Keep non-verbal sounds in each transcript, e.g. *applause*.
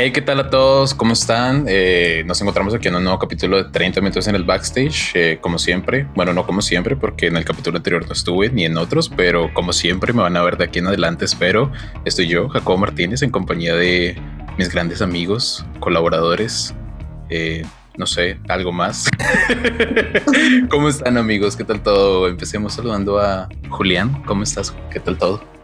Hey, ¿qué tal a todos? ¿Cómo están? Eh, nos encontramos aquí en un nuevo capítulo de 30 minutos en el backstage, eh, como siempre. Bueno, no como siempre, porque en el capítulo anterior no estuve ni en otros, pero como siempre me van a ver de aquí en adelante, espero. Estoy yo, Jacobo Martínez, en compañía de mis grandes amigos, colaboradores, eh, no sé, algo más. *laughs* ¿Cómo están amigos? ¿Qué tal todo? Empecemos saludando a Julián. ¿Cómo estás? ¿Qué tal todo?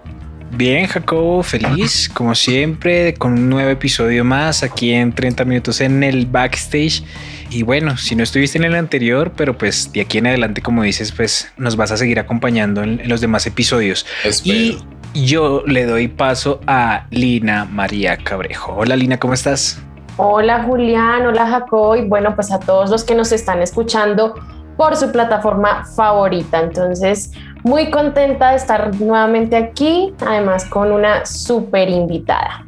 Bien, Jacobo, feliz, como siempre, con un nuevo episodio más aquí en 30 minutos en el backstage. Y bueno, si no estuviste en el anterior, pero pues de aquí en adelante, como dices, pues nos vas a seguir acompañando en, los demás episodios. Y yo le doy paso a Lina María Cabrejo. Hola Lina, ¿cómo estás? Hola Julián, hola Jacobo y bueno, pues a todos los que nos están escuchando por su plataforma favorita. Entonces, muy contenta de estar nuevamente aquí, además con una súper invitada.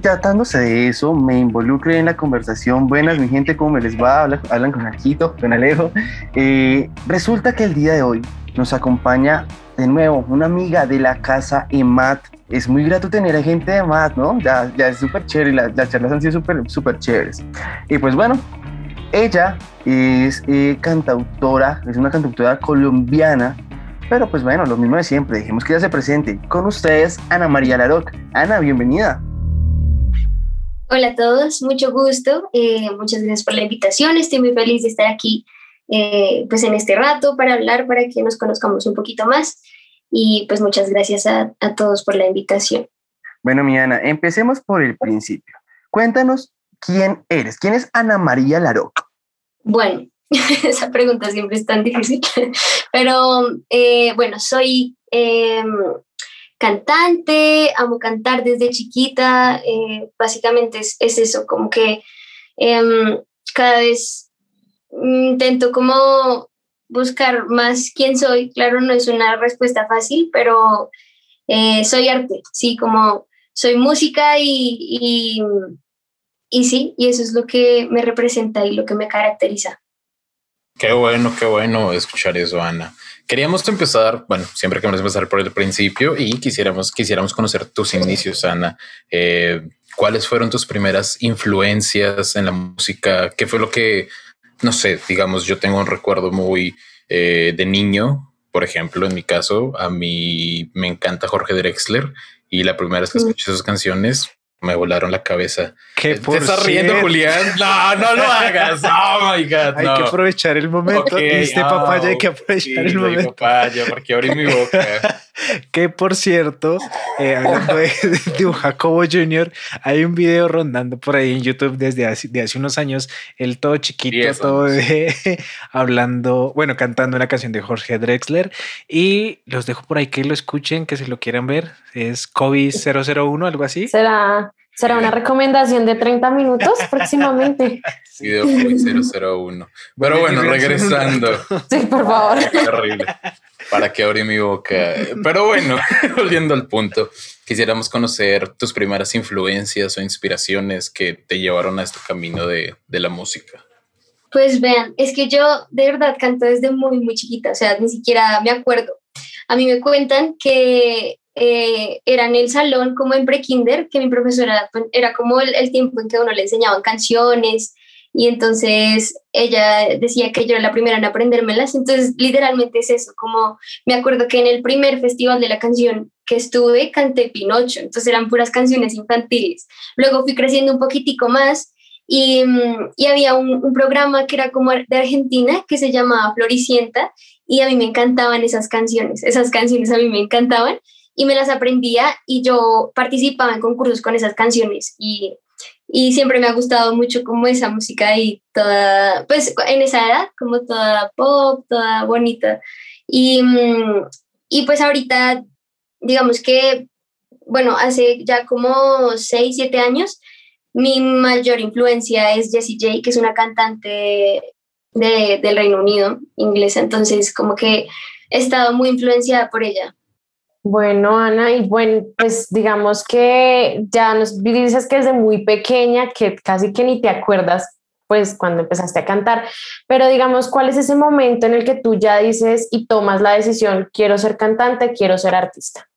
Tratándose de eso, me involucré en la conversación. Buenas, mi gente, ¿cómo me les va? Hablan, con Arquito, con Alejo. Eh, resulta que el día de hoy nos acompaña de nuevo una amiga de la casa EMAT. Es muy grato tener a gente de EMAT, ¿no? Ya, ya es súper chévere, las, las charlas han sido súper, súper chéveres. Y pues bueno, ella es eh, cantautora, es una cantautora colombiana pero pues bueno, lo mismo de siempre, dijimos que ya se presente. Con ustedes, Ana María Laroc. Ana, bienvenida. Hola a todos, mucho gusto. Eh, muchas gracias por la invitación. Estoy muy feliz de estar aquí eh, pues en este rato para hablar, para que nos conozcamos un poquito más. Y pues muchas gracias a, a todos por la invitación. Bueno, mi Ana, empecemos por el principio. Cuéntanos quién eres. ¿Quién es Ana María Laroc? Bueno, *laughs* Esa pregunta siempre es tan difícil. *laughs* Pero eh, bueno, soy em, cantante, amo cantar desde chiquita. Eh, básicamente es, eso, como que em, cada vez intento como buscar más quién soy. Claro, no es una respuesta fácil, pero eh, soy arte, sí, como soy música y, y, y sí, y eso es lo que me representa y lo que me caracteriza. Qué bueno, qué bueno escuchar eso, Ana. Queríamos empezar, bueno, siempre queremos empezar por el principio y quisiéramos, quisiéramos conocer tus inicios, Ana. Eh, ¿Cuáles fueron tus primeras influencias en la música? ¿Qué fue lo que, no sé, digamos, yo tengo un recuerdo muy eh, de niño, por ejemplo, en mi caso, a mí me encanta Jorge Drexler y la primera vez que escuché sus canciones me volaron la cabeza. ¿Qué ¿Te estás riendo, Julián? No, no lo hagas. Oh my God. Hay que aprovechar el momento. este papaya, hay que aprovechar el momento. papaya, porque abrí mi boca. *laughs* que por cierto, eh, hablando de, un Jacobo Jr., hay un video rondando por ahí en YouTube desde hace, de hace unos años, él todo chiquito, todo *laughs* hablando, bueno, cantando una canción de Jorge Drexler. Y los dejo por ahí que lo escuchen, que si lo quieran ver. Es COVID-001, algo así. Será Será una recomendación de 30 minutos *laughs* próximamente. Video 001. Pero bueno, regresando. Sí, por favor. Qué horrible. ¿Para que abrí mi boca? Pero bueno, *laughs* volviendo al punto, quisiéramos conocer tus primeras influencias o inspiraciones que te llevaron a este camino de, de la música. Pues vean, es que yo de verdad canto desde muy, muy chiquita, o sea, ni siquiera me acuerdo. A mí me cuentan que eh, era en el salón como en prekinder, que mi profesora pues, era como el, tiempo en que uno le enseñaban canciones. Y entonces ella decía que yo era la primera en aprendérmelas, entonces literalmente es eso, como me acuerdo que en el primer festival de la canción que estuve canté Pinocho, entonces eran puras canciones infantiles, luego fui creciendo un poquitico más y, mm, y había un, un, programa que era como de Argentina que se llamaba Floricienta y a mí me encantaban esas canciones, esas canciones a mí me encantaban y me las aprendía y yo participaba en concursos con esas canciones y, y siempre me ha gustado mucho como esa música y toda, pues en esa edad, como toda pop, toda bonita. Y, y pues ahorita, digamos que, bueno, hace ya como 6, 7 años, mi mayor influencia es Jessie J, que es una cantante de, del Reino Unido, inglesa, entonces como que he estado muy influenciada por ella. Bueno, Ana, y bueno, pues digamos que ya nos dices que desde muy pequeña, que casi que ni te acuerdas, pues cuando empezaste a cantar, pero digamos, ¿cuál es ese momento en el que tú ya dices y tomas la decisión, quiero ser cantante, quiero ser artista?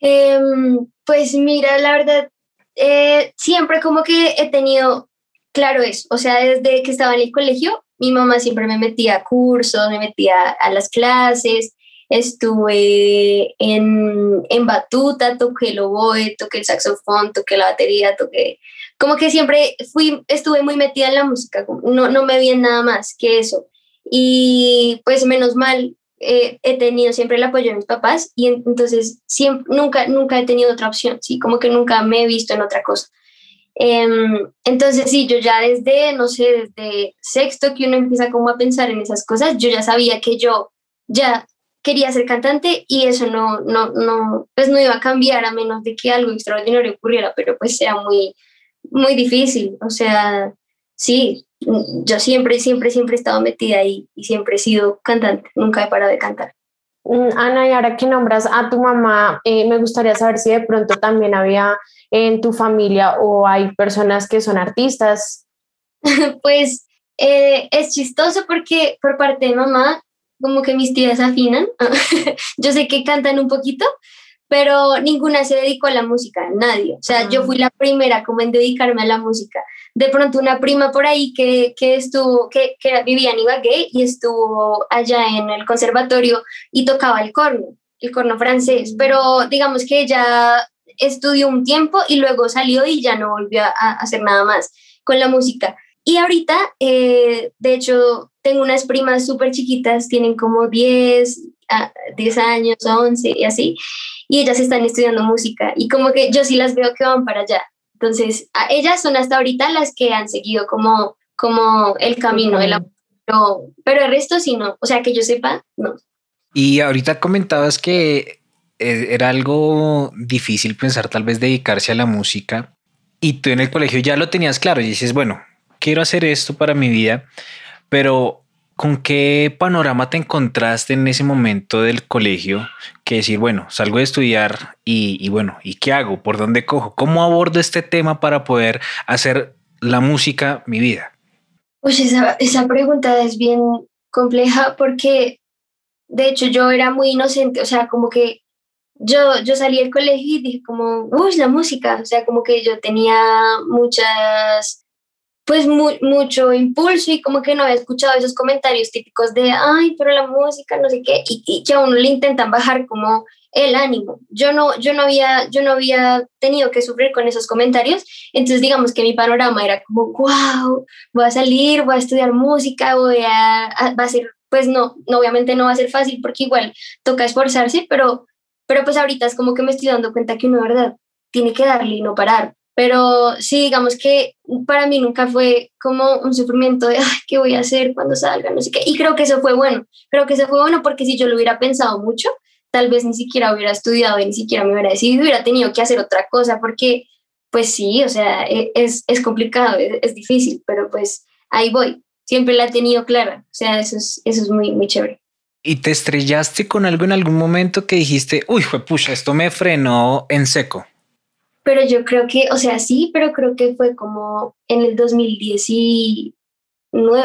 Em, pues mira, la verdad, eh, siempre como que he tenido claro eso, o sea, desde que estaba en el colegio, mi mamá siempre me metía a cursos, me metía a las clases, estuve en, en batuta, toqué el oboe, toqué el saxofón, toqué la batería, toqué... Como que siempre fui, estuve muy metida en la música, no, no me vi en nada más que eso. Y pues menos mal, eh, he tenido siempre el apoyo de mis papás y entonces siempre, nunca, nunca he tenido otra opción, ¿sí? Como que nunca me he visto en otra cosa. Em, entonces sí, yo ya desde, no sé, desde sexto que uno empieza como a pensar en esas cosas, yo ya sabía que yo ya quería ser cantante y eso no, no, no, pues no iba a cambiar a menos de que algo extraordinario ocurriera, pero pues era muy, muy difícil. O sea, sí, yo siempre, siempre, siempre he estado metida ahí y siempre he sido cantante, nunca he parado de cantar. Mm, Ana, y ahora que nombras a tu mamá, eh, me gustaría saber si de pronto también había en tu familia o hay personas que son artistas. *laughs* pues eh, es chistoso porque por parte de mamá como que mis tías afinan. *laughs* yo sé que cantan un poquito, pero ninguna se dedicó a la música, nadie. O sea, yo ah. fui la primera como en dedicarme a la música. De pronto una prima por ahí que, que estuvo, que, que vivía en Ibagué y estuvo allá en el conservatorio y tocaba el corno, el corno francés, pero digamos que ella estudió un tiempo y luego salió y ya no volvió a hacer nada más con la música. Y ahorita, eh, de hecho, tengo unas primas súper chiquitas, tienen como 10, 10 años, 11 y así, y ellas están estudiando música y como que yo sí las veo que van para allá. Entonces, ellas son hasta ahorita las que han seguido como, como el camino la... Pero, pero el resto sí no, o sea, que yo sepa, no. Y ahorita comentabas que eh, era algo difícil pensar tal vez dedicarse a la música y tú en el colegio ya lo tenías claro y dices, bueno, quiero hacer esto para mi vida, pero ¿con qué panorama te encontraste en ese momento del colegio? Que decir, bueno, salgo de estudiar y, bueno, ¿y qué hago? ¿Por dónde cojo? ¿Cómo abordo este tema para poder hacer la música mi vida? Pues esa, pregunta es bien compleja porque de hecho yo era muy inocente, o sea, como que yo, yo salí del colegio y dije como, uy, la música, o sea, como que yo tenía muchas pues mucho impulso y como que no había escuchado esos comentarios típicos de, ay, pero la música, no sé qué, y, que a uno le intentan bajar como el ánimo. Yo no, yo, no había, yo no había tenido que sufrir con esos comentarios, entonces digamos que mi panorama era como, wow, voy a salir, voy a estudiar música, voy a, va a ser, pues no, no, obviamente no va a ser fácil porque igual toca esforzarse, pero, pero pues ahorita es como que me estoy dando cuenta que uno, ¿verdad? Tiene que darle y no parar, pero sí, digamos que para mí nunca fue como un sufrimiento de, ay, ¿qué voy a hacer cuando salga? No sé qué. Y creo que eso fue bueno. Creo que eso fue bueno porque si yo lo hubiera pensado mucho, tal vez ni siquiera hubiera estudiado y ni siquiera me hubiera decidido, hubiera tenido que hacer otra cosa porque, pues sí, o sea, e, es, es complicado, es, es, difícil, pero pues ahí voy. Siempre la he tenido clara. O sea, eso es, eso es muy, muy chévere. ¿Y te estrellaste con algo en algún momento que dijiste, uy, pucha, esto me frenó en seco? Pero yo creo que, o sea, sí, pero creo que fue como en el 2019,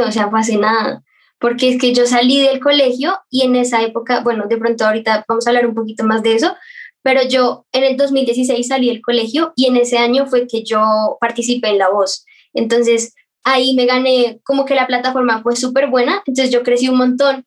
o sea, fue hace nada, porque es que yo salí del colegio y en esa época, bueno, de pronto ahorita vamos a hablar un poquito más de eso, pero yo en el 2016 salí del colegio y en ese año fue que yo participé en La Voz. Entonces ahí me gané, como que la plataforma fue súper buena, entonces yo crecí un montón.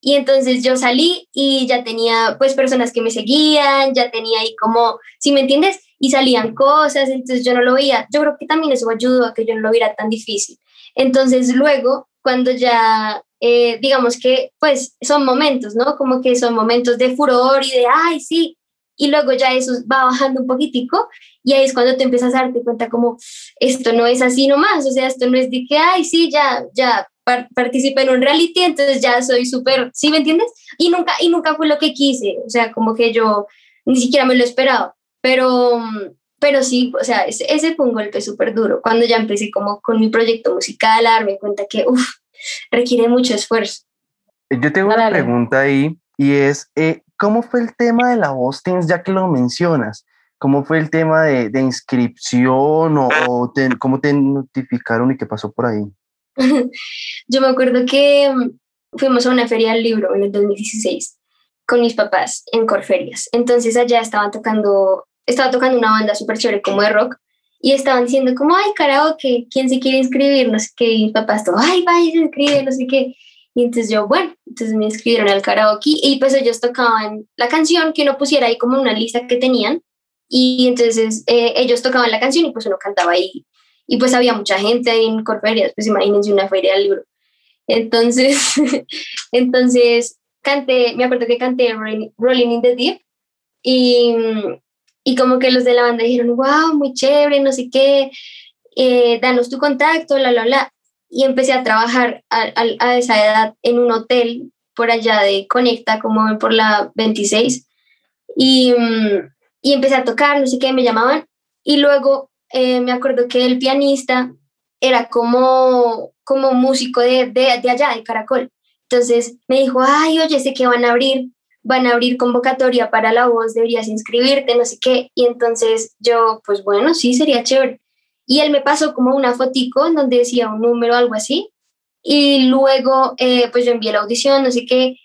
Y entonces yo salí y ya tenía pues personas que me seguían, ya tenía ahí como, si me entiendes, y salían cosas, entonces yo no lo veía. Yo creo que también eso ayudó a que yo no lo viera tan difícil. Entonces luego, cuando ya, eh, digamos que, pues son momentos, ¿no? Como que son momentos de furor y de, ay, sí, y luego ya eso va bajando un poquitico y ahí es cuando te empiezas a darte cuenta como esto no es así nomás, o sea, esto no es de que, ay, sí, ya, ya participé en un reality, entonces ya soy súper, ¿sí me entiendes? Y nunca, y nunca fue lo que quise, o sea, como que yo ni siquiera me lo esperaba. Pero, pero sí, o sea, ese, ese fue un golpe súper duro. Cuando ya empecé como con mi proyecto musical, a darme cuenta que, uff, requiere mucho esfuerzo. Yo tengo una pregunta ahí y es, eh, ¿cómo fue el tema de la voz ya que lo mencionas? ¿Cómo fue el tema de, de inscripción o, o cómo te notificaron y qué pasó por ahí? *laughs* Yo me acuerdo que mm, fuimos a una feria del libro en el 2016 con mis papás en Corferias. Entonces allá estaban tocando, estaba tocando una banda súper chévere como de rock y estaban diciendo como, ay, karaoke, ¿quién se quiere inscribir? No sé qué, y mis papás todo, ay, vaya, se inscribe, no sé qué. Y entonces yo, bueno, entonces me inscribieron al karaoke y pues ellos tocaban la canción que uno pusiera ahí como una lista que tenían y entonces eh, ellos tocaban la canción y pues uno cantaba ahí. Y pues había mucha gente ahí en Corferias, pues imagínense una feria del libro. Entonces, *laughs* entonces canté, me acuerdo que canté Rolling in the Deep y, y como que los de la banda dijeron, wow, muy chévere, no sé qué, eh, danos tu contacto, la, la, la. Y empecé a trabajar a, esa edad en un hotel por allá de Conecta, como por la 26. Y, y empecé a tocar, no sé qué, me llamaban. Y luego eh, me acuerdo que el pianista era como, como músico de, de, de allá, de Caracol. Entonces me dijo, ay, oye, sé que van a abrir, van a abrir convocatoria para la voz, deberías inscribirte, no sé qué. Y entonces yo, pues bueno, sí, sería chévere. Y él me pasó como una fotico donde decía un número algo así. Y luego, eh, pues yo envié la audición, no sé qué,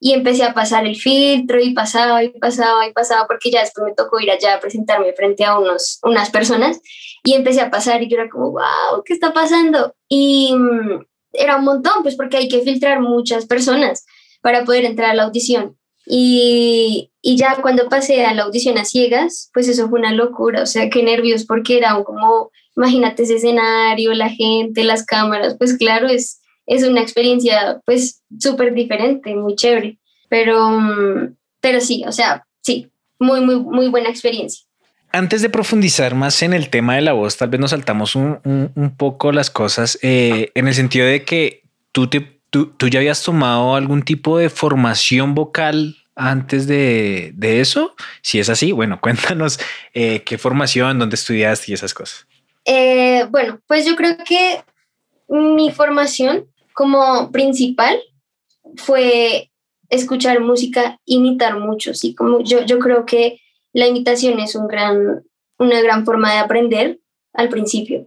y empecé a pasar el filtro y pasaba y pasaba y pasaba, porque ya después me tocó ir allá a presentarme frente a unos, unas personas y empecé a pasar y yo era como, wow, ¿qué está pasando? Y mm, era un montón, pues porque hay que filtrar muchas personas para poder entrar a la audición. Y, y, ya cuando pasé a la audición a ciegas, pues eso fue una locura, o sea, qué nervios, porque era como, imagínate ese escenario, la gente, las cámaras, pues claro, es, es una experiencia pues súper diferente, muy chévere, pero, mm, pero sí, o sea, sí, muy, muy, muy buena experiencia. Antes de profundizar más en el tema de la voz, tal vez nos saltamos un, un, poco las cosas eh, en el sentido de que tú, te, tú, tú, ya habías tomado algún tipo de formación vocal antes de, de eso. Si es así, bueno, *laughs* cuéntanos eh, qué formación, dónde estudiaste y esas cosas. Eh, bueno, pues yo creo que mi formación como principal fue escuchar música, imitar mucho, sí, como yo, yo creo que la imitación es un gran, una gran forma de aprender al principio.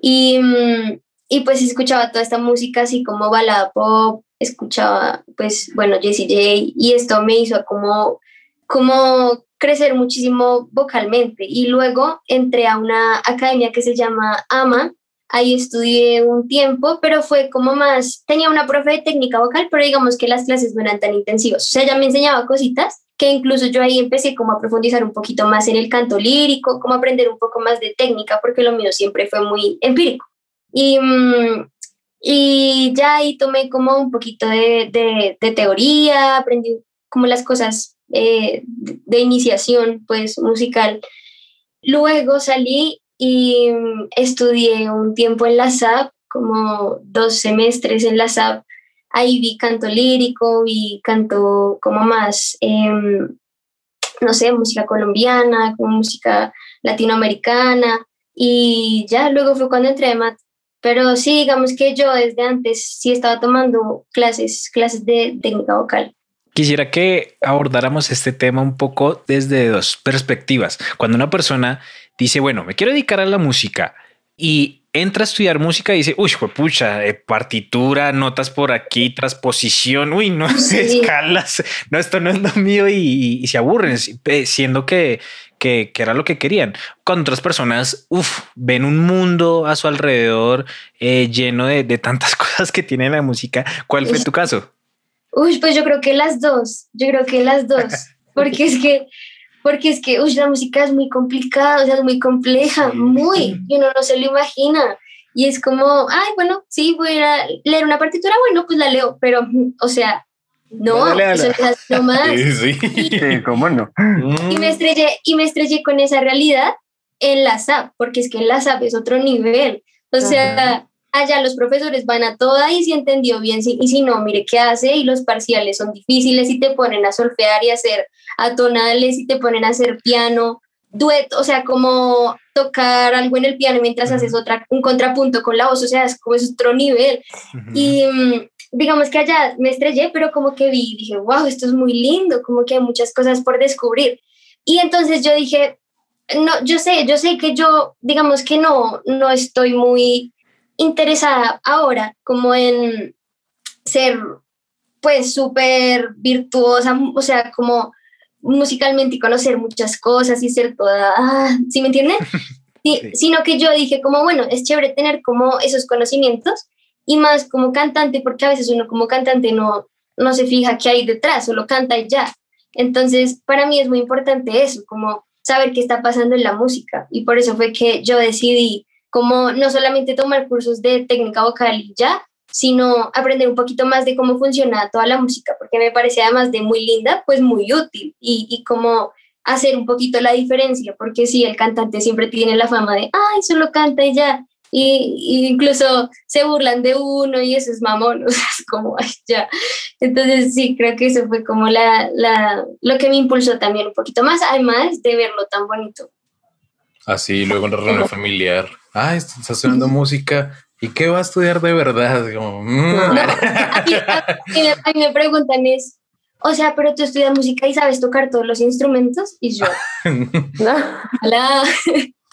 Y, mm, y pues escuchaba toda esta música así como balada pop, escuchaba pues bueno Jessie J y esto me hizo como, como crecer muchísimo vocalmente y luego entré a una academia que se llama AMA Ahí estudié un tiempo, pero fue como más, tenía una profe de técnica vocal, pero digamos que las clases no eran tan intensivas. O sea, ella me enseñaba cositas que incluso yo ahí empecé como a profundizar un poquito más en el canto lírico, como aprender un poco más de técnica, porque lo mío siempre fue muy empírico. Y, mm, y ya ahí tomé como un poquito de, de, teoría, aprendí como las cosas eh, de iniciación, pues musical. Luego salí y mm, estudié un tiempo en la SAP, como dos semestres en la SAP. Ahí vi canto lírico, vi canto como más, em, no sé, música colombiana, como música latinoamericana. Y ya luego fue cuando entré. Pero sí, digamos que yo desde antes sí estaba tomando clases, clases de técnica vocal. Quisiera que abordáramos este tema un poco desde dos perspectivas. Cuando una persona dice, bueno, me quiero dedicar a la música y entra a estudiar música y dice, uy, pucha, eh, partitura, notas por aquí, transposición, uy, no, *laughs* escalas, no, esto no es lo mío y, se aburren, siendo que, que, era lo que querían. Con otras personas, uff, ven un mundo a su alrededor eh, lleno de, de, tantas *laughs* cosas que tiene la música. ¿Cuál fue tu caso? Uy, pues yo creo que las dos, yo creo que las dos, *laughs* porque es que porque es que uy, la música es muy complicada, o sea, es muy compleja, muy, y uno no se lo imagina. Y es como, ay, bueno, sí, voy a leer una partitura, bueno, pues la leo, pero, *laughs* o sea, no, eso es más. *laughs* Sí, sí. ¿cómo no? Y me, estrellé, y me estrellé con esa realidad en la SAP, porque es que en la SAP es otro nivel. O sea, allá los profesores van a toda y si entendió bien, y si no, mire qué hace, y los parciales son difíciles y te ponen a solfear y a hacer atonales y te ponen a hacer piano. dueto, o sea, como tocar algo en el piano mientras haces otra, un contrapunto con la voz, o sea, es como es otro nivel. Y mm, digamos que allá me estrellé, pero como que vi, dije, wow, esto es muy lindo, como que hay muchas cosas por descubrir. Y entonces yo dije, no, yo sé, yo sé que yo, digamos que no, no estoy muy interesada ahora como en ser pues súper virtuosa, o sea, como musicalmente y conocer muchas cosas y ser toda, ah, ¿sí me entienden? *laughs* Sino que yo dije como, bueno, es chévere tener como esos conocimientos y más como cantante, porque a veces uno como cantante no, no se fija qué hay detrás, solo canta y ya. Entonces, para mí es muy importante eso, como saber qué está pasando en la música. Y por eso fue que yo decidí como no solamente tomar cursos de técnica vocal y ya, sino aprender un poquito más de cómo funciona toda la música, porque me parece además de muy linda, pues muy útil y, y como hacer un poquito la diferencia, porque sí, el cantante siempre tiene la fama de, ay, solo canta y ya, y, incluso se burlan de uno y eso es mamón, *laughs* o sea, es como, ay, ya. Entonces sí, creo que eso fue como la, la, lo que me impulsó también un poquito más, además de verlo tan bonito. Así, luego en la reunión familiar, ay, está sonando música, ¿y qué va a estudiar de verdad? Mm". a, *laughs* mí, me preguntan es, o sea, pero tú estudias música y sabes tocar todos los instrumentos y yo, *laughs* no,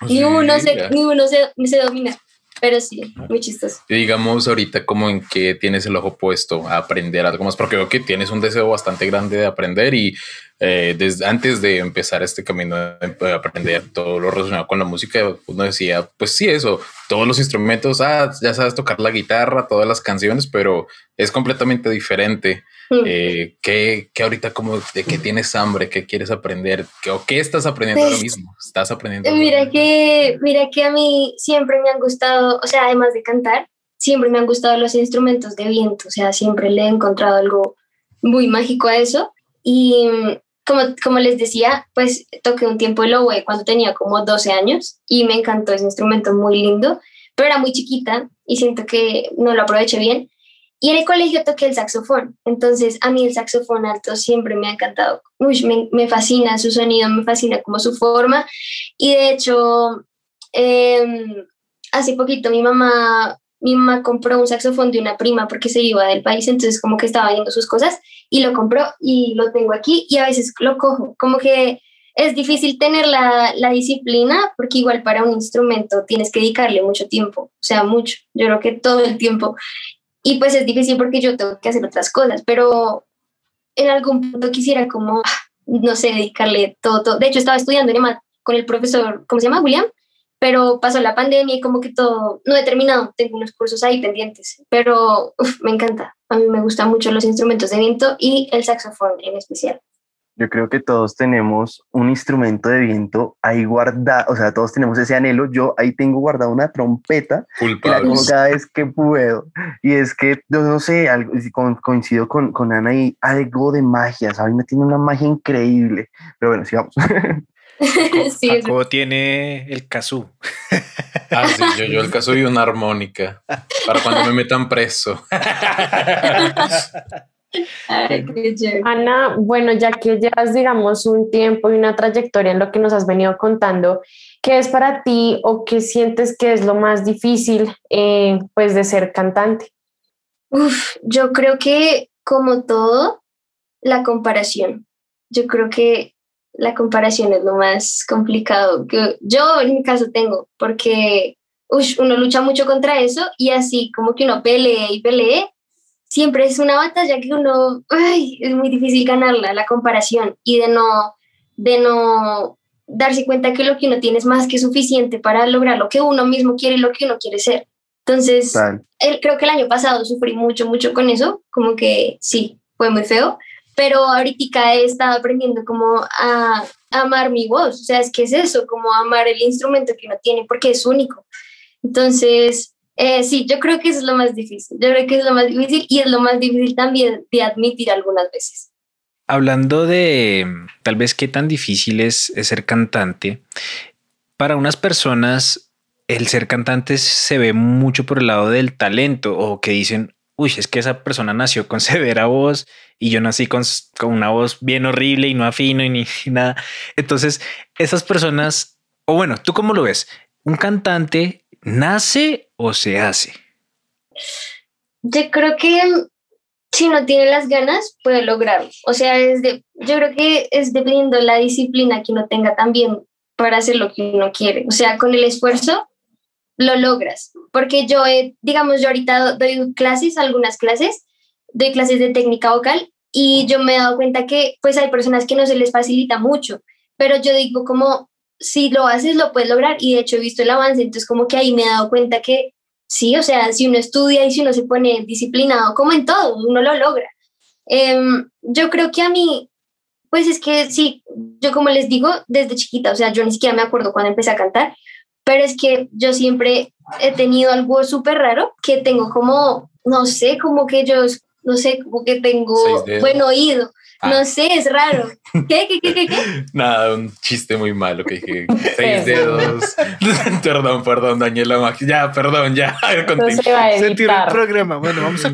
*laughs* ni uno, se, ni uno se, se domina. Pero sí, muy chistoso. Y digamos ahorita como en que tienes el ojo puesto a aprender algo más, porque veo que tienes un deseo bastante grande de aprender y eh, desde antes de empezar este camino de aprender todo lo relacionado con la música, uno decía, pues sí, eso, todos los instrumentos, ah, ya sabes tocar la guitarra, todas las canciones, pero es completamente diferente. Eh, ¿qué, ahorita como de qué tienes hambre, qué quieres aprender, ¿Qué, o qué estás aprendiendo ahora pues, mismo? ¿Estás aprendiendo? Mira que, mira que a mí siempre me han gustado, o sea, además de cantar, siempre me han gustado los instrumentos de viento, o sea, siempre le he encontrado algo muy mágico a eso. Y como, como les decía, pues toqué un tiempo el oboe cuando tenía como 12 años y me encantó ese instrumento muy lindo, pero era muy chiquita y siento que no lo aproveché bien. Y en el colegio toqué el saxofón, entonces a mí el saxofón alto siempre me ha encantado. Me, fascina su sonido, me fascina como su forma. Y de hecho, em, hace poquito mi mamá, mi mamá compró un saxofón de una prima porque se iba del país, entonces como que estaba viendo sus cosas y lo compró y lo tengo aquí y a veces lo cojo. Como que es difícil tener la, la, disciplina porque igual para un instrumento tienes que dedicarle mucho tiempo, o sea, mucho, yo creo que todo el tiempo. Y pues es difícil porque yo tengo que hacer otras cosas, pero en algún punto quisiera como, no sé, dedicarle todo, todo. De hecho, estaba estudiando en con el profesor, ¿cómo se llama? William, pero pasó la pandemia y como que todo, no he terminado, tengo unos cursos ahí pendientes, pero me encanta. A mí me gustan mucho los instrumentos de viento y el saxofón en especial. Yo creo que todos tenemos un instrumento de viento ahí guardado, o sea, todos tenemos ese anhelo. Yo ahí tengo guardado una trompeta que la cada vez que puedo. Y es que, yo no sé, algo, coincido con, con Ana y algo de magia, ¿sabes? Me tiene una magia increíble. Pero bueno, sigamos. *laughs* *laughs* sí, tiene el kazoo. *laughs* ah, sí, yo, yo el kazoo y una armónica para cuando me metan preso. Ana, bueno, ya que llevas, digamos, un tiempo y una trayectoria en lo que nos has venido contando, ¿qué es para ti o qué sientes que es lo más difícil, eh, pues, de ser cantante? Uf, yo creo que, como todo, la comparación. Yo creo que la comparación es lo más complicado que yo en mi caso tengo, porque uno lucha mucho contra eso y así como que uno pelee y pelee siempre es una batalla que uno, ay, es muy difícil ganarla, la comparación y de no, de no darse cuenta que lo que uno tiene es más que suficiente para lograr lo que uno mismo quiere y lo que uno quiere ser. Entonces, creo que el año pasado sufrí mucho, mucho con eso, como que sí, fue muy feo, pero ahorita he estado aprendiendo como a, a amar mi voz, o sea, es que es eso, como amar el instrumento que uno tiene, porque es único. Entonces, eh, sí, yo creo que es lo más difícil. Yo creo que es lo más difícil y es lo más difícil también de admitir algunas veces. Hablando de tal vez qué tan difícil es, ser cantante, para unas personas el ser cantante se ve mucho por el lado del talento o que dicen, uy, es que esa persona nació con *laughs* severa voz y yo nací con, con una voz bien horrible y no afino y ni, *laughs* nada. Entonces, esas personas, o bueno, ¿tú cómo lo ves? ¿Un cantante nace o se hace? Yo creo que si no tiene las ganas, puede lograrlo. O sea, es de, yo creo que es dependiendo de la disciplina que uno tenga también para hacer lo que uno quiere. O sea, con el esfuerzo lo logras. Porque yo, digamos, yo ahorita doy clases, algunas clases, doy clases de técnica vocal y yo me he dado cuenta que pues hay personas que no se les facilita mucho, pero yo digo como si lo haces lo puedes lograr y de hecho he visto el avance, entonces como que ahí me he dado cuenta que sí, o sea, si uno estudia y si uno se pone disciplinado, como en todo, uno lo logra. Em, yo creo que a mí, pues es que sí, yo como les digo, desde chiquita, o sea, yo ni siquiera me acuerdo cuando empecé a cantar, pero es que yo siempre he tenido algo súper raro, que tengo como, no sé, como que yo, no sé, como que tengo buen oído. Ah. No sé, es raro. *laughs* ¿Qué, qué, qué, qué, Nada, un chiste muy malo que dije. Seis dedos. *laughs* perdón, perdón, dañé la magia. Ya, perdón, ya. *laughs* No se va a el programa. Bueno, vamos a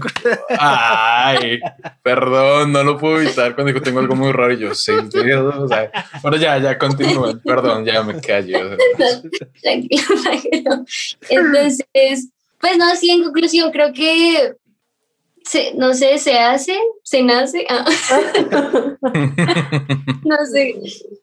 Ay, perdón, no lo puedo evitar cuando digo tengo algo muy raro y yo, seis dedos. Bueno, ya, ya, continúen. Perdón, ya me callo. tranquilo, tranquilo. Entonces, pues no, sí, en conclusión, creo que no sé, se hace, se nace. Ah. *laughs* no sé.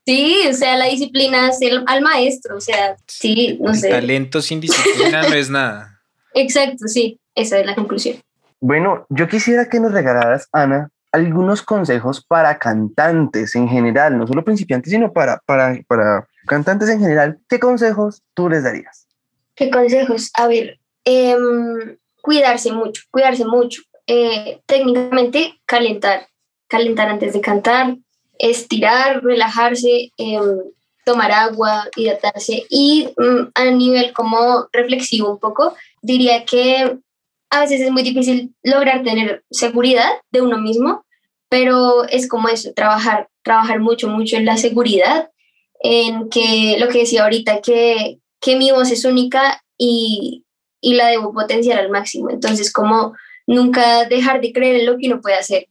Sí, o sea, la disciplina es el, al maestro, o sea, sí, no sé. Talento sin disciplina no es nada. *laughs* Exacto, sí, esa es la conclusión. Bueno, yo quisiera que nos regalaras, Ana, algunos consejos para cantantes en general, no solo principiantes, sino para, para, para cantantes en general. ¿Qué consejos tú les darías? ¿Qué consejos? A ver, em, cuidarse mucho, cuidarse mucho. Eh, técnicamente calentar, calentar antes de cantar, estirar, relajarse, em, tomar agua, hidratarse y mm, a nivel como reflexivo un poco, diría que a veces es muy difícil lograr tener seguridad de uno mismo, pero es como eso, trabajar, trabajar mucho, mucho en la seguridad, en que lo que decía ahorita, que, que mi voz es única y, y la debo potenciar al máximo. Entonces, como nunca dejar de creer en lo que uno puede hacer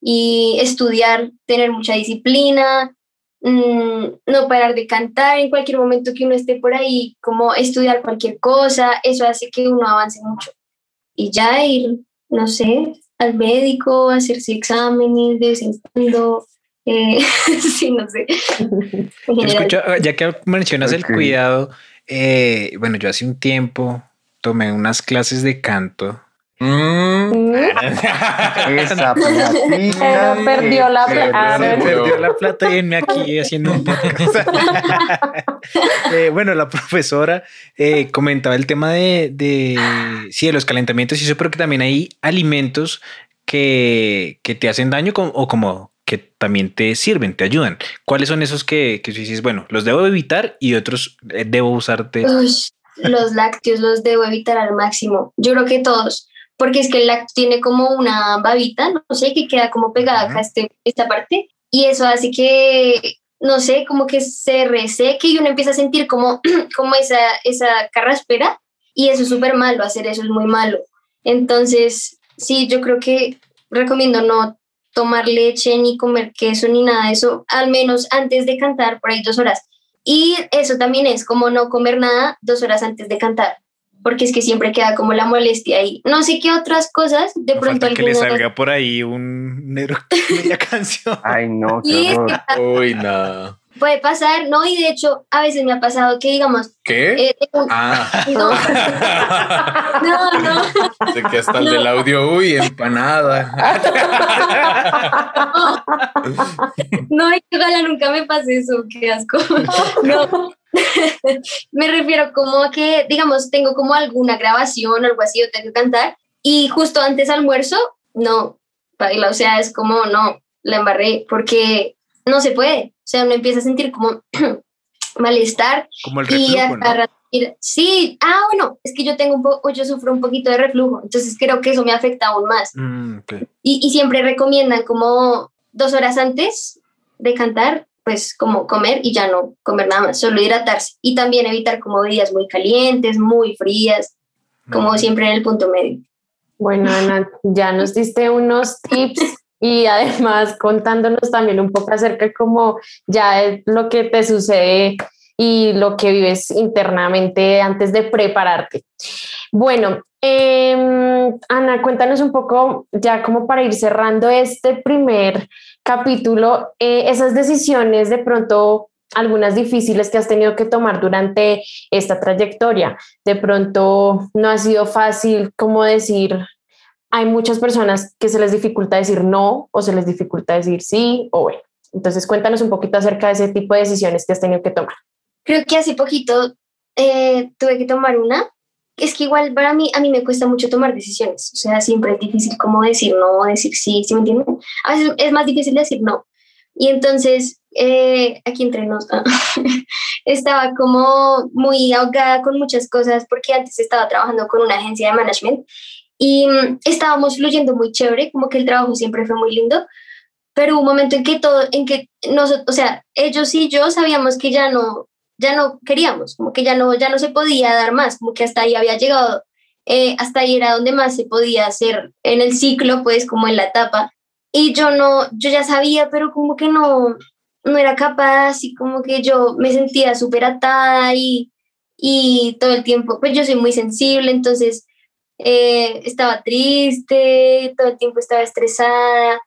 y estudiar, tener mucha disciplina, mm, no parar de cantar en cualquier momento que uno esté por ahí, como estudiar cualquier cosa, eso hace que uno avance mucho. Y ya ir, no sé, al médico, hacerse exámenes de vez en cuando. Eh, *laughs* sí, no sé. *laughs* ya que mencionas el cuidado, eh, bueno, yo hace un tiempo tomé unas clases de canto Mm. *laughs* Esa Pero perdió la plata. Perdió la plata y aquí *laughs* haciendo un podcast. *laughs* Eh, bueno, la profesora eh, comentaba el tema de, de, sí, de los calentamientos y eso, pero que también hay alimentos que, que te hacen daño o como que también te sirven, te ayudan. ¿Cuáles son esos que, que dices, bueno, los debo evitar y otros eh, debo usarte? los lácteos los debo evitar al máximo. Yo creo que todos porque es que lácteo tiene como una babita, no sé, que queda como pegada acá este, esta parte, y eso hace que, no sé, como que se reseque y uno empieza a sentir como, *clears throat* como esa, esa carraspera, y eso es súper malo, hacer eso es muy malo. Entonces, sí, yo creo que recomiendo no tomar leche, ni comer queso, ni nada de eso, al menos antes de cantar, por ahí dos horas. Y eso también es como no comer nada dos horas antes de cantar porque es que siempre queda como la molestia ahí. No sé qué otras cosas, de pronto falta que le salga por ahí un *laughs* la canción. Ay, no, *laughs* qué Uy, no. Puede pasar, ¿no? Y de hecho, a veces me ha pasado que, digamos... ¿Qué? Eh, ah. *laughs* No. no, no. Sé que hasta el del audio, uy, empanada. no, ojalá nunca me pase eso, qué asco. No, *laughs* me refiero como a que, digamos, tengo como alguna grabación o algo así, o tengo que cantar, y justo antes almuerzo, no, o sea, es como, no, la embarré, porque no se puede, o sea, uno empieza a sentir como *clears throat* malestar. Como el reflujo, y Sí, ah, bueno, es que yo tengo un poco, yo sufro un poquito de reflujo, entonces creo que eso me afecta aún más. Mm, y, y siempre recomiendan como dos horas antes de cantar, pues como comer y ya no comer nada más, solo hidratarse. Y también evitar como bebidas muy calientes, muy frías, como siempre en el punto medio. Bueno, Ana, ya nos diste unos tips y además contándonos también un poco acerca de cómo ya es lo que te sucede y lo que vives internamente antes de prepararte. Bueno, em, Ana, cuéntanos un poco, ya como para ir cerrando este primer capítulo, eh, esas decisiones de pronto algunas difíciles que has tenido que tomar durante esta trayectoria. De pronto no ha sido fácil como decir, hay muchas personas que se les dificulta decir no o se les dificulta decir sí o bueno. Entonces cuéntanos un poquito acerca de ese tipo de decisiones que has tenido que tomar. Creo que hace poquito eh, tuve que tomar una. Es que igual para mí, a mí me cuesta mucho tomar decisiones. O sea, siempre es difícil como decir no decir sí, ¿sí me entienden? A veces es más difícil decir no. Y entonces, eh, aquí entre nos, *laughs* estaba como muy ahogada con muchas cosas porque antes estaba trabajando con una agencia de management y mm, estábamos fluyendo muy chévere, como que el trabajo siempre fue muy lindo, pero hubo un momento en que todo, en que nosotros, o sea, ellos y yo sabíamos que ya no, ya no queríamos, como que ya no, ya no se podía dar más, como que hasta ahí había llegado, eh, hasta ahí era donde más se podía hacer en el ciclo, pues como en la etapa. Y yo no, yo ya sabía, pero como que no, no era capaz y como que yo me sentía súper atada y, y todo el tiempo, pues yo soy muy sensible, entonces eh, estaba triste, todo el tiempo estaba estresada.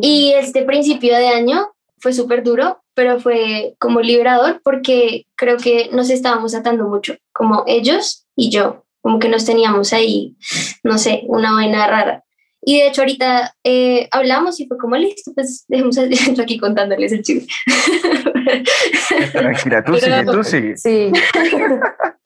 Y este principio de año fue súper duro, pero fue como liberador porque creo que nos estábamos atando mucho, como ellos y yo, como que nos teníamos ahí, no sé, una vaina rara. Y de hecho ahorita eh, hablamos y fue como, listo, pues dejemos aquí *laughs* contándoles el chisme. Tranquila, tú sigue, tú sigue. Sí.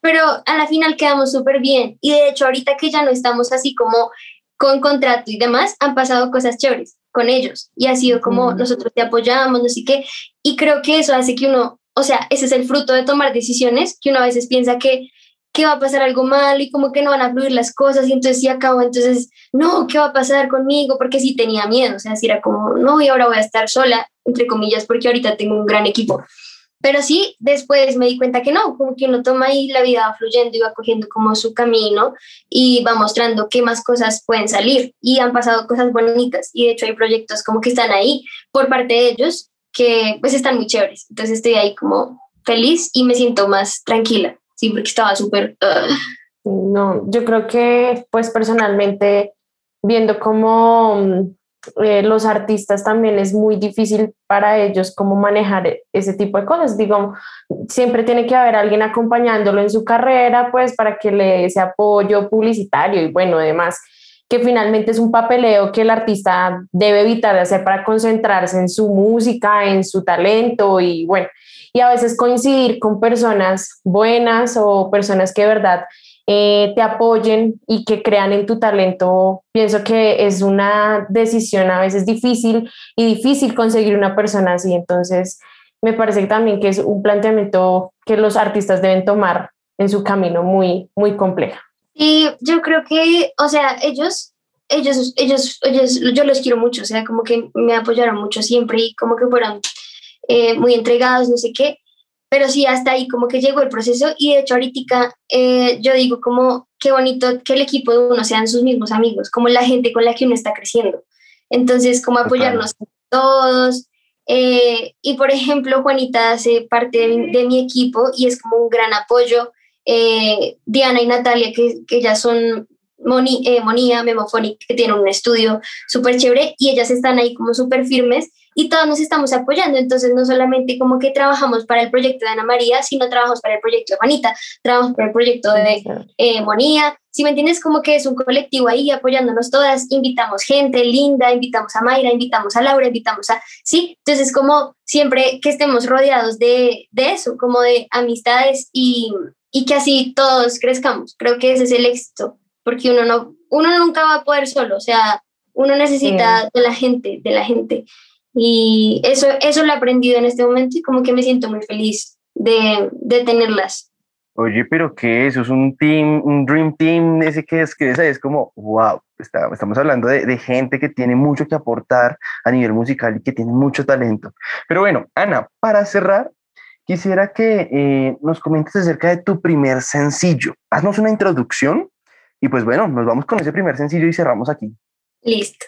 Pero a la final quedamos súper bien. Y de hecho ahorita que ya no estamos así como con contrato y demás, han pasado cosas chéveres con ellos. Y ha sido como nosotros te apoyamos, no sé qué. Y creo que eso hace que uno, o sea, ese es el fruto de tomar decisiones, que uno a veces piensa que que va a pasar algo malo y como que no van a fluir las cosas y entonces sí acabo, entonces, no, ¿qué va a pasar conmigo? Porque sí tenía miedo, o sea, si era como, no, y ahora voy a estar sola, entre comillas, porque ahorita tengo un gran equipo. Pero sí, después me di cuenta que no, como que uno toma y la vida va fluyendo y va cogiendo como su camino y va mostrando qué más cosas pueden salir. Y han pasado cosas bonitas y de hecho hay proyectos como que están ahí por parte de ellos que pues están muy chéveres. Entonces estoy ahí como feliz y me siento más tranquila sí, porque estaba súper... No, yo creo que pues personalmente viendo cómo mm, eh, los artistas también es muy difícil para ellos cómo manejar ese tipo de cosas. Digo, siempre tiene que haber alguien acompañándolo en su carrera, pues para que le dé ese apoyo publicitario y bueno, además que finalmente es un papeleo que el artista debe evitar de hacer para concentrarse en su música, en su talento y bueno, y a veces coincidir con personas buenas o personas que de verdad eh, te apoyen y que crean en tu talento, pienso que es una decisión a veces difícil y difícil conseguir una persona así. Entonces, me parece también que es un planteamiento que los artistas deben tomar en su camino muy, muy complejo. Y yo creo que, o sea, ellos, ellos, ellos, ellos, yo los quiero mucho, o sea, como que me apoyaron mucho siempre y como que fueron eh, muy entregados, no sé qué, pero sí, hasta ahí como que llegó el proceso y de hecho ahorita eh, yo digo como qué bonito que el equipo de uno sean sus mismos amigos, como la gente con la que uno está creciendo. Entonces, como apoyarnos todos. Eh, y por ejemplo, Juanita hace parte de, mi equipo y es como un gran apoyo. Diana y Natalia, que, que ya son Moni, Monía, Memofonic, que tienen un estudio súper chévere y ellas están ahí como súper firmes y todos nos estamos apoyando. Entonces, no solamente como que trabajamos para el proyecto de Ana María, sino trabajamos para el proyecto de Juanita, trabajamos para el proyecto de eh, Monía. Si me entiendes, como que es un colectivo ahí apoyándonos todas, invitamos gente linda, invitamos a Mayra, invitamos a Laura, invitamos a... Sí, entonces como siempre que estemos rodeados de, de eso, como de amistades y, y que así todos crezcamos. Creo que ese es el éxito, porque uno, no, uno nunca va a poder solo, o sea, uno necesita de la gente, de la gente. Y eso, eso lo he aprendido en este momento y como que me siento muy feliz de, de tenerlas. Oye, pero ¿qué es? ¿Es un team, un dream team? Ese que es, que es como, wow, está, estamos hablando de, de, gente que tiene mucho que aportar a nivel musical y que tiene mucho talento. Pero bueno, Ana, para cerrar, quisiera que eh, nos comentes acerca de tu primer sencillo. Haznos una introducción Y pues bueno, nos vamos con ese primer sencillo y cerramos aquí. Listo.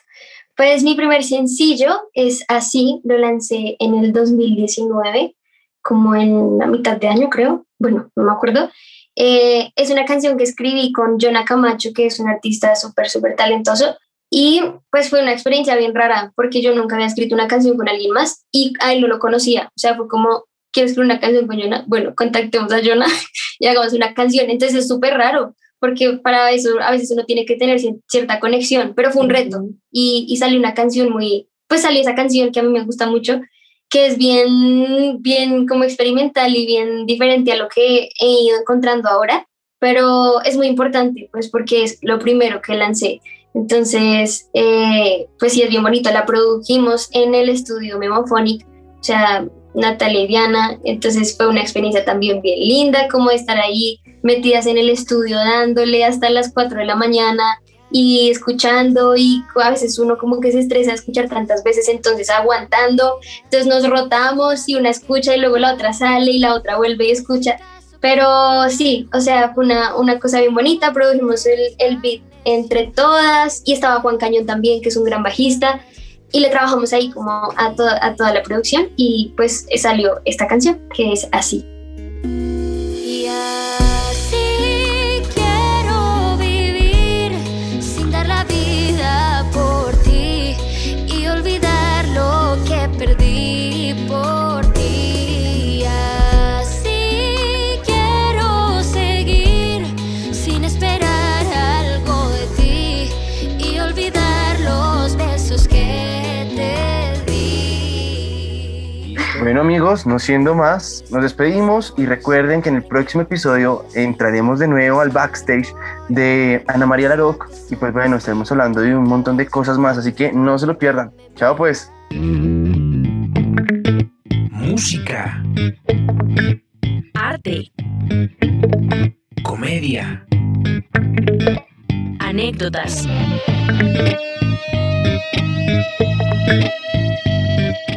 Pues mi primer sencillo es Así, lo lancé en el 2019, como en la mitad de año creo, bueno, no me acuerdo. Eh, es una canción que escribí con Jonah Camacho, que es un artista súper, súper talentoso. Y pues fue una experiencia bien rara, porque yo nunca había escrito una canción con alguien más y a él no lo conocía. O sea, fue como, quiero escribir una canción con Jonah? Bueno, contactemos a Jonah *laughs* y hagamos una canción. Entonces es súper raro, porque para eso a veces uno tiene que tener cierta conexión, pero fue un reto y, y salió una canción muy, pues salió esa canción que a mí me gusta mucho, que es bien, bien como experimental y bien diferente a lo que he ido encontrando ahora, pero es muy importante, pues porque es lo primero que lancé. Entonces, eh, pues sí, es bien bonito. La produjimos en el estudio Memophonic, o sea, Natalia y Diana. Entonces fue una experiencia también bien linda, como estar ahí metidas en el estudio dándole hasta las 4 de la mañana y escuchando y a veces uno como que se estresa a escuchar tantas veces, entonces aguantando, entonces nos rotamos y una escucha y luego la otra sale y la otra vuelve y escucha. Pero sí, o sea, fue una, una cosa bien bonita, produjimos el, el beat entre todas y estaba Juan Cañón también, que es un gran bajista, y le trabajamos ahí como a, a toda la producción y pues salió esta canción que es así. Bueno amigos, no siendo más, nos despedimos y recuerden que en el próximo episodio entraremos de nuevo al backstage de Ana María Laroc y pues bueno, estaremos hablando de un montón de cosas más, así que no se lo pierdan. Chao pues. Música. Arte. Comedia. Anécdotas.